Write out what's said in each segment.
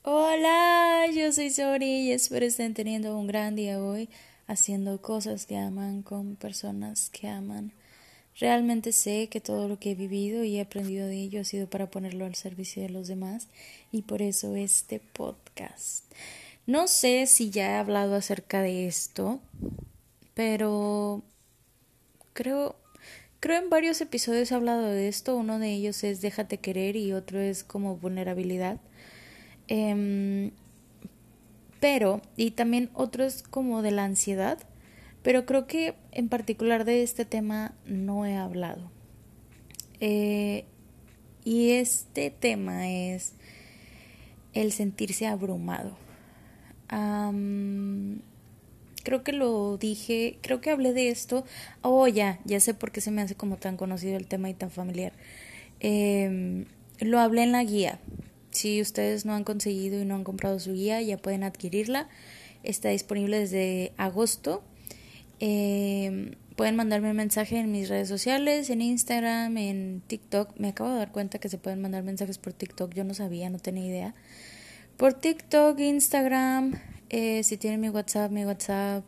Hola, yo soy Sori y espero estén teniendo un gran día hoy haciendo cosas que aman con personas que aman. Realmente sé que todo lo que he vivido y he aprendido de ello ha sido para ponerlo al servicio de los demás y por eso este podcast. No sé si ya he hablado acerca de esto, pero creo creo en varios episodios he hablado de esto. Uno de ellos es déjate querer y otro es como vulnerabilidad. Em, pero, y también otro es como de la ansiedad, pero creo que en particular de este tema no he hablado. Eh, y este tema es el sentirse abrumado. creo que lo dije, creo que hablé de esto. Oh, ya, ya sé por qué se me hace como tan conocido el tema y tan familiar. Em, lo hablé en la guía si ustedes no han conseguido y no han comprado su guía, ya pueden adquirirla. Está disponible desde agosto. Eh, pueden mandarme un mensaje en mis redes sociales, en Instagram, en TikTok. Me acabo de dar cuenta que se pueden mandar mensajes por TikTok. Yo no sabía, no tenía idea. Por TikTok, Instagram, eh, si tienen mi WhatsApp, mi WhatsApp.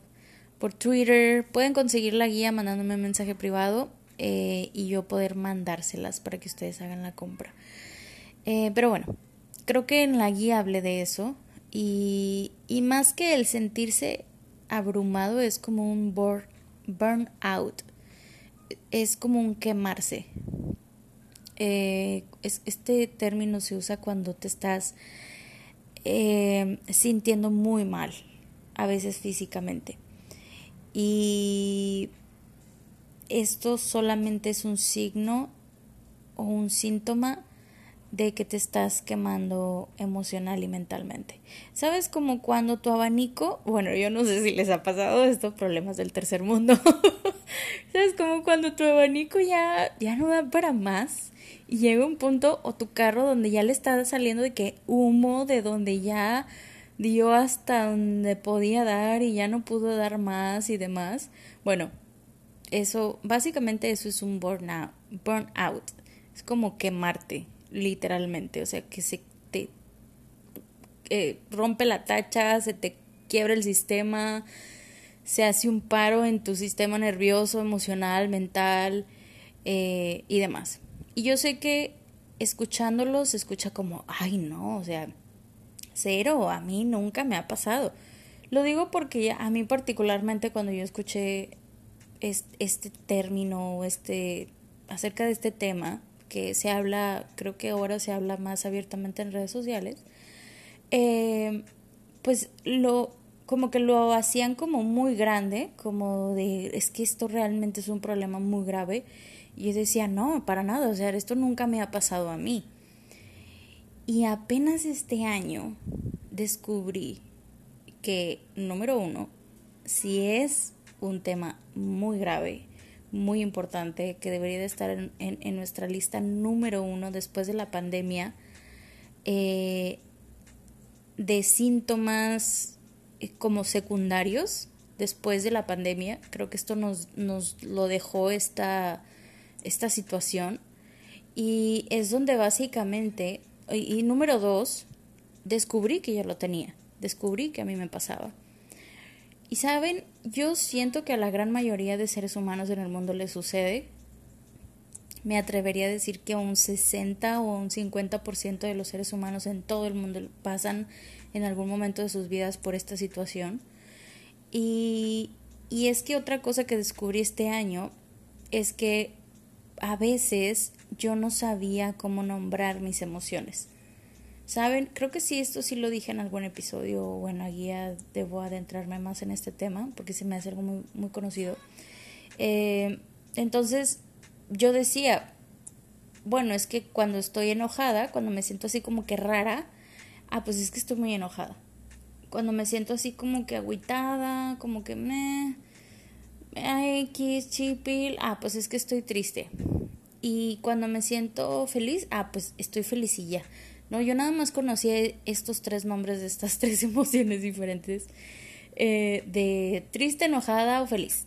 Por Twitter. Pueden conseguir la guía mandándome un mensaje privado eh, y yo poder mandárselas para que ustedes hagan la compra. pero bueno, creo que en la guía hablé de eso y, y más que el sentirse abrumado es como un burn, burnout, es como un quemarse. Eh, este término se usa cuando te estás eh, sintiendo muy mal, a veces físicamente. Y esto solamente es un signo o un síntoma de que te estás quemando emocional y mentalmente. ¿Sabes como cuando tu abanico, bueno, yo no sé si les ha pasado estos problemas del tercer mundo. ¿Sabes como cuando tu abanico ya ya no da para más y llega un punto o tu carro donde ya le está saliendo de que humo de donde ya dio hasta donde podía dar y ya no pudo dar más y demás? Bueno, eso básicamente eso es un burnout, burnout. Es como quemarte, literalmente, o sea, que se te rompe la tacha, se te quiebra el sistema, se hace un paro en tu sistema nervioso, emocional, mental eh, y demás. Y yo sé que escuchándolo se escucha como, ay no, o sea, cero, a mí nunca me ha pasado. Lo digo porque a mí particularmente cuando yo escuché este, este término, este, acerca de este tema, que se habla, creo que ahora se habla más abiertamente en redes sociales, eh, pues lo como que lo hacían como muy grande, como de es que esto realmente es un problema muy grave. Y yo decía, no, para nada, o sea, esto nunca me ha pasado a mí. Y apenas este año descubrí que, número uno, si es un tema muy grave, muy importante que debería de estar en, en, nuestra lista número uno después de la pandemia eh, de síntomas eh, como secundarios después de la pandemia. Creo que esto nos, nos lo dejó esta, esta situación. Y es donde básicamente, y, y número dos, descubrí que yo lo tenía, descubrí que a mí me pasaba. Y saben, yo siento que a la gran mayoría de seres humanos en el mundo le sucede. Me atrevería a decir que un 60 o un 50% de los seres humanos en todo el mundo pasan en algún momento de sus vidas por esta situación. Y, y es que otra cosa que descubrí este año es que a veces yo no sabía cómo nombrar mis emociones. Saben, creo que sí, esto sí lo dije en algún episodio o en la guía, debo adentrarme más en este tema porque se me hace algo muy, muy conocido. Eh, entonces, yo decía, bueno, es que cuando estoy enojada, cuando me siento así como que rara, ah, pues es que estoy muy enojada. Cuando me siento así como que agüitada, como que me... X, chipil, ah, pues es que estoy triste. Y cuando me siento feliz, ah, pues estoy ya. No, yo nada más conocía estos tres nombres de estas tres emociones diferentes. Eh, de triste, enojada o feliz.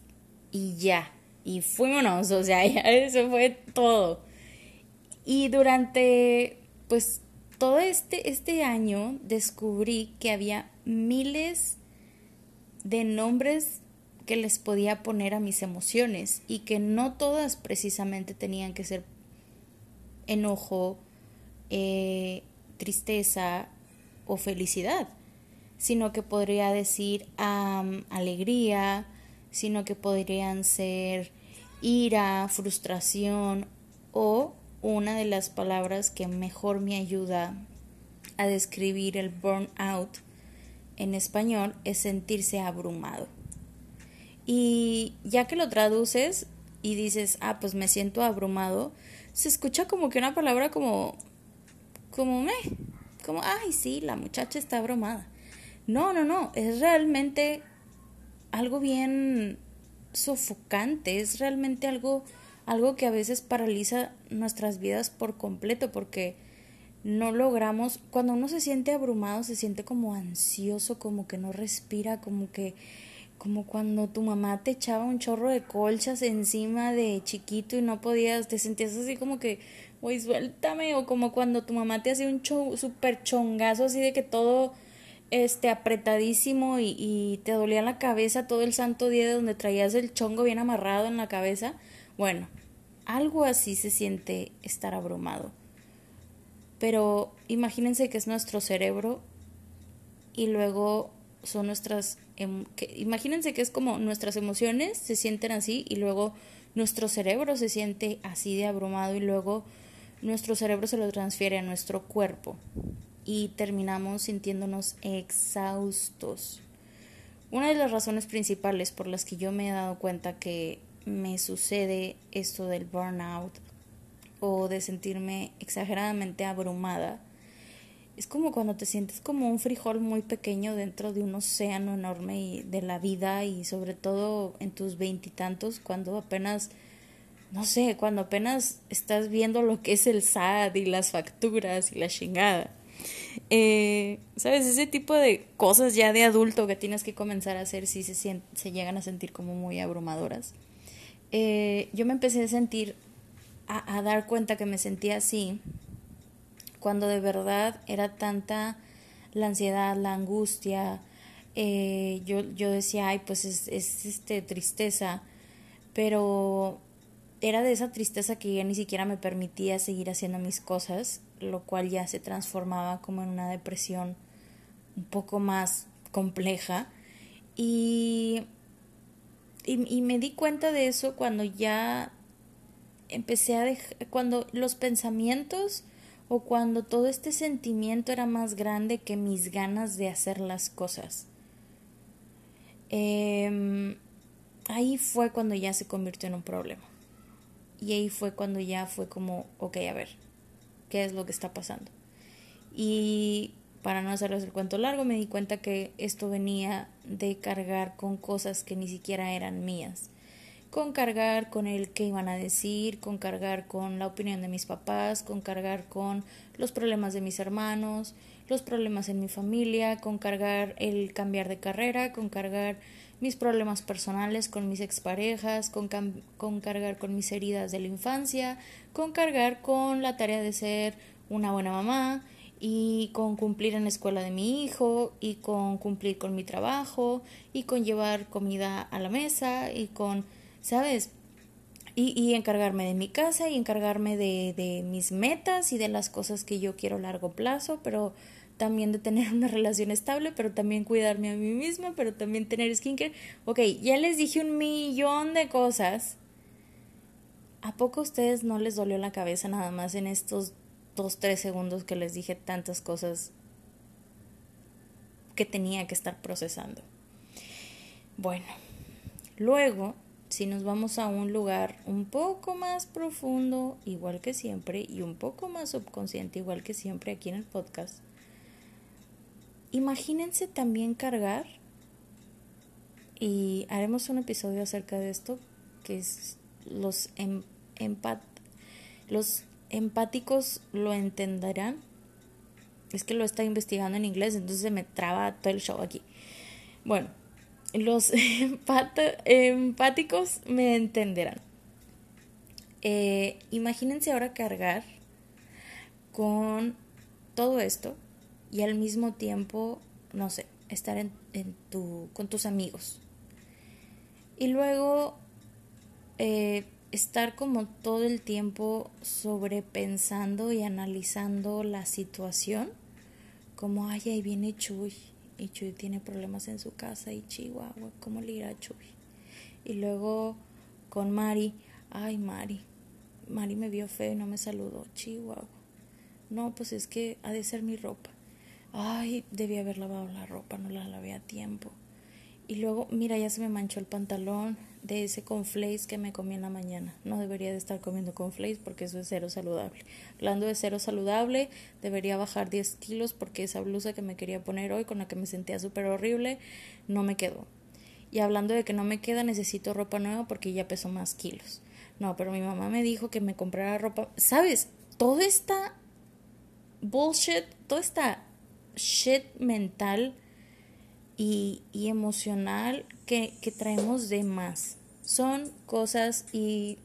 Y ya. Y fuimos, o sea, eso fue todo. Y durante, pues, todo este, este año descubrí que había miles de nombres que les podía poner a mis emociones y que no todas precisamente tenían que ser enojo, eh, tristeza o felicidad, sino que podría decir alegría, sino que podrían ser ira, frustración o una de las palabras que mejor me ayuda a describir el burnout en español es sentirse abrumado. Y ya que lo traduces y dices, ah, pues me siento abrumado, se escucha como que una palabra como, como me, como, ay, sí, la muchacha está abrumada. No, no, no, es realmente algo bien sofocante, es realmente algo, algo que a veces paraliza nuestras vidas por completo porque no logramos, cuando uno se siente abrumado, se siente como ansioso, como que no respira, como que como cuando tu mamá te echaba un chorro de colchas encima de chiquito y no podías, te sentías así como que, güey, suéltame, o como cuando tu mamá te hacía un super chongazo así de que todo este apretadísimo y, y te dolía la cabeza todo el santo día de donde traías el chongo bien amarrado en la cabeza. Bueno, algo así se siente estar abrumado. Pero imagínense que es nuestro cerebro y luego son nuestras em, imagínense que es como nuestras emociones se sienten así y luego nuestro cerebro se siente así de abrumado y luego nuestro cerebro se lo transfiere a nuestro cuerpo y terminamos sintiéndonos exhaustos. Una de las razones principales por las que yo me he dado cuenta que me sucede esto del burnout o de sentirme exageradamente abrumada es como cuando te sientes como un frijol muy pequeño dentro de un océano enorme y de la vida y sobre todo en tus veintitantos cuando apenas no sé, cuando apenas estás viendo lo que es el SAT y las facturas y la chingada. Eh, ¿Sabes? Ese tipo de cosas ya de adulto que tienes que comenzar a hacer si se, se llegan a sentir como muy abrumadoras. Eh, yo me empecé a sentir, a, dar cuenta que me sentía así, cuando de verdad era tanta la ansiedad, la angustia. Eh, yo, yo decía, ay, pues es, es este, tristeza, pero era de esa tristeza que ya ni siquiera me permitía seguir haciendo mis cosas lo cual ya se transformaba como en una depresión un poco más compleja. Y, y, me di cuenta de eso cuando ya empecé a dejar, cuando los pensamientos o cuando todo este sentimiento era más grande que mis ganas de hacer las cosas. Em, ahí fue cuando ya se convirtió en un problema. Y ahí fue cuando ya fue como, ok, a ver, qué es lo que está pasando. Y para no hacerles el cuento largo, me di cuenta que esto venía de cargar con cosas que ni siquiera eran mías. Con cargar con el que iban a decir, con cargar con la opinión de mis papás, con cargar con los problemas de mis hermanos, los problemas en mi familia, con cargar el cambiar de carrera, con cargar mis problemas personales con mis exparejas, con, con cargar con mis heridas de la infancia, con cargar con la tarea de ser una buena mamá y con cumplir en la escuela de mi hijo y con cumplir con mi trabajo y con llevar comida a la mesa y con, ¿sabes? Y, y encargarme de mi casa y encargarme de, de mis metas y de las cosas que yo quiero a largo plazo, pero también de tener una relación estable, pero también cuidarme a mí misma, pero también tener skincare. Ok, ya les dije un millón de cosas. ¿A poco a ustedes no les dolió la cabeza nada más en estos dos, tres segundos que les dije tantas cosas que tenía que estar procesando? Bueno, luego, si nos vamos a un lugar un poco más profundo, igual que siempre, y un poco más subconsciente, igual que siempre aquí en el podcast, Imagínense también cargar, y haremos un episodio acerca de esto, que es los, em, empat los empáticos lo entenderán. Es que lo está investigando en inglés, entonces se me traba todo el show aquí. Bueno, los empáticos me entenderán. Eh, imagínense ahora cargar con todo esto y al mismo tiempo, no sé, estar en, tu, con tus amigos. Y luego eh, estar como todo el tiempo sobrepensando y analizando la situación, como, ay, ahí viene Chuy, y Chuy tiene problemas en su casa, y Chihuahua, ¿cómo le irá a Chuy? Y luego con Mari, ay, Mari, Mari me vio feo y no me saludó, Chihuahua. No, pues es que ha de ser mi ropa. Ay, debí haber lavado la ropa, no la lavé a tiempo. Y luego, mira, ya se me manchó el pantalón de ese conflace que me comí en la mañana. No debería de estar comiendo conflace porque eso es cero saludable. Hablando de cero saludable, debería bajar 10 kilos porque esa blusa que me quería poner hoy, con la que me sentía súper horrible, no me quedó. Y hablando de que no me queda, necesito ropa nueva porque ya peso más kilos. No, pero mi mamá me dijo que me comprara ropa. ¿Sabes? Toda esta bullshit, toda esta shit mental y, emocional que, que traemos de más. Son cosas y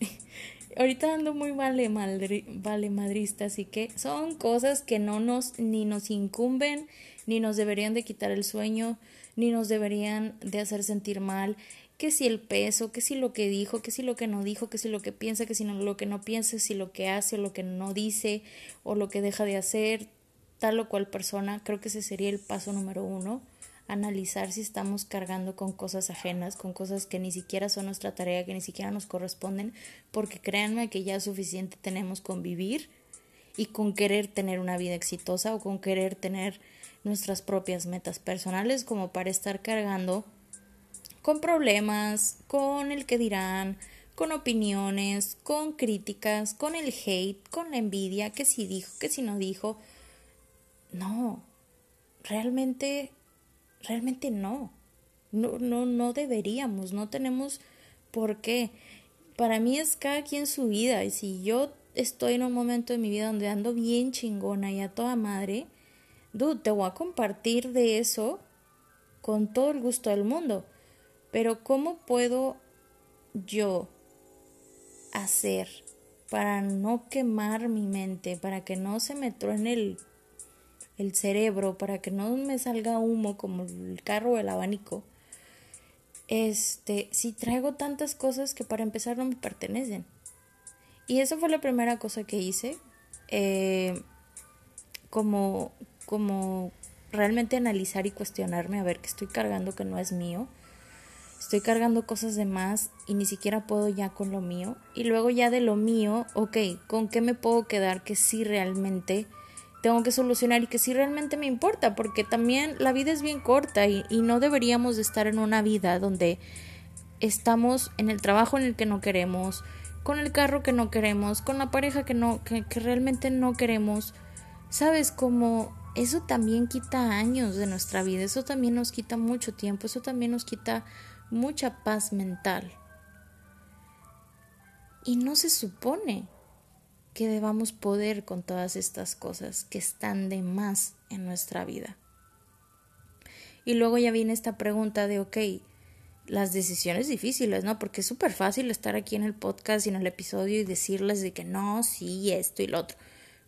ahorita ando muy vale, vale madrista, así que son cosas que no nos ni nos incumben, ni nos deberían de quitar el sueño, ni nos deberían de hacer sentir mal, que si el peso, que si lo que dijo, que si lo que no dijo, que si lo que piensa, que si no, lo que no piensa, si lo que hace o lo que no dice o lo que deja de hacer, tal o cual persona, creo que ese sería el paso número uno, analizar si estamos cargando con cosas ajenas, con cosas que ni siquiera son nuestra tarea, que ni siquiera nos corresponden, porque créanme que ya suficiente tenemos con vivir y con querer tener una vida exitosa o con querer tener nuestras propias metas personales como para estar cargando con problemas, con el que dirán, con opiniones, con críticas, con el hate, con la envidia, que si dijo, que si no dijo. No, realmente, realmente no. No, no, no deberíamos, no tenemos por qué. Para mí es cada quien su vida y si yo estoy en un momento de mi vida donde ando bien chingona y a toda madre, dude, te voy a compartir de eso con todo el gusto del mundo. Pero ¿cómo puedo yo hacer para no quemar mi mente, para que no se me truene el, el cerebro, para que no me salga humo como el carro o el abanico? Este, si traigo tantas cosas que para empezar no me pertenecen. Y esa fue la primera cosa que hice. Eh, como como realmente analizar y cuestionarme a ver qué estoy cargando que no es mío. Estoy cargando cosas de más y ni siquiera puedo ya con lo mío. Y luego ya de lo mío, ok, ¿con qué me puedo quedar que sí realmente tengo que solucionar y que sí realmente me importa? Porque también la vida es bien corta y, no deberíamos de estar en una vida donde estamos en el trabajo en el que no queremos, con el carro que no queremos, con la pareja que no, que, que realmente no queremos. ¿Sabes? Como eso también quita años de nuestra vida, eso también nos quita mucho tiempo, eso también nos quita mucha paz mental. Y no se supone que debamos poder con todas estas cosas que están de más en nuestra vida. Y luego ya viene esta pregunta de, ok, las decisiones difíciles, ¿no? Porque es súper fácil estar aquí en el podcast y en el episodio y decirles de que no, sí, esto y lo otro.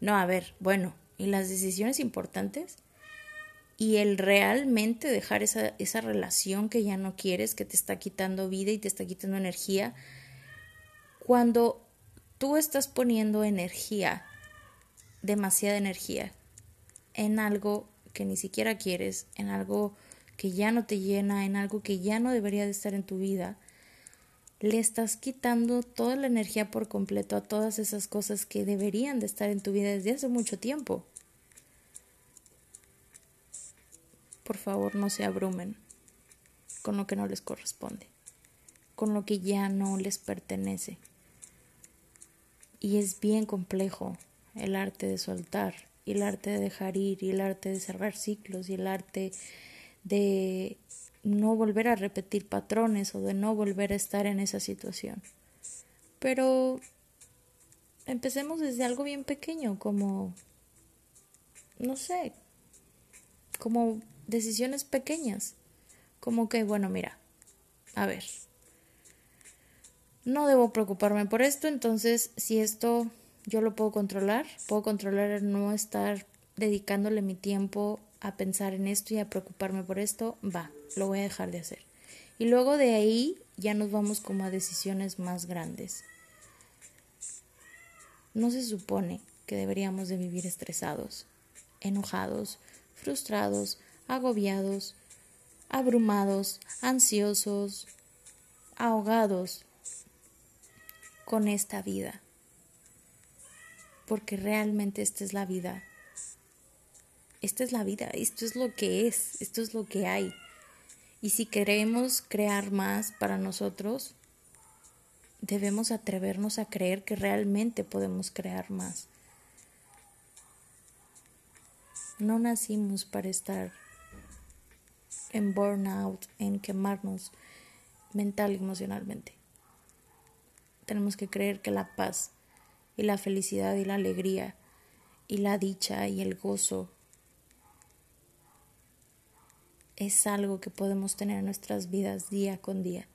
No, a ver, bueno, y las decisiones importantes y el realmente dejar esa, esa relación que ya no quieres, que te está quitando vida y te está quitando energía, cuando tú estás poniendo energía, demasiada energía, en algo que ni siquiera quieres, en algo que ya no te llena, en algo que ya no debería de estar en tu vida, le estás quitando toda la energía por completo a todas esas cosas que deberían de estar en tu vida desde hace mucho tiempo. Por favor, no se abrumen con lo que no les corresponde, con lo que ya no les pertenece. Y es bien complejo el arte de soltar, y el arte de dejar ir, y el arte de cerrar ciclos, y el arte de no volver a repetir patrones o de no volver a estar en esa situación. Pero empecemos desde algo bien pequeño, como, no sé, como decisiones pequeñas, como que, bueno, mira, a ver, no debo preocuparme por esto, entonces si esto yo lo puedo controlar, puedo controlar no estar dedicándole mi tiempo a pensar en esto y a preocuparme por esto, va, lo voy a dejar de hacer. Y luego de ahí ya nos vamos como a decisiones más grandes. No se supone que deberíamos de vivir estresados, enojados, frustrados, agobiados, abrumados, ansiosos, ahogados con esta vida. Porque realmente esta es la vida. Esta es la vida, esto es lo que es, esto es lo que hay. Y si queremos crear más para nosotros, debemos atrevernos a creer que realmente podemos crear más. No nacimos para estar en burnout, en quemarnos mental y emocionalmente. Tenemos que creer que la paz y la felicidad y la alegría y la dicha y el gozo es algo que podemos tener en nuestras vidas día con día.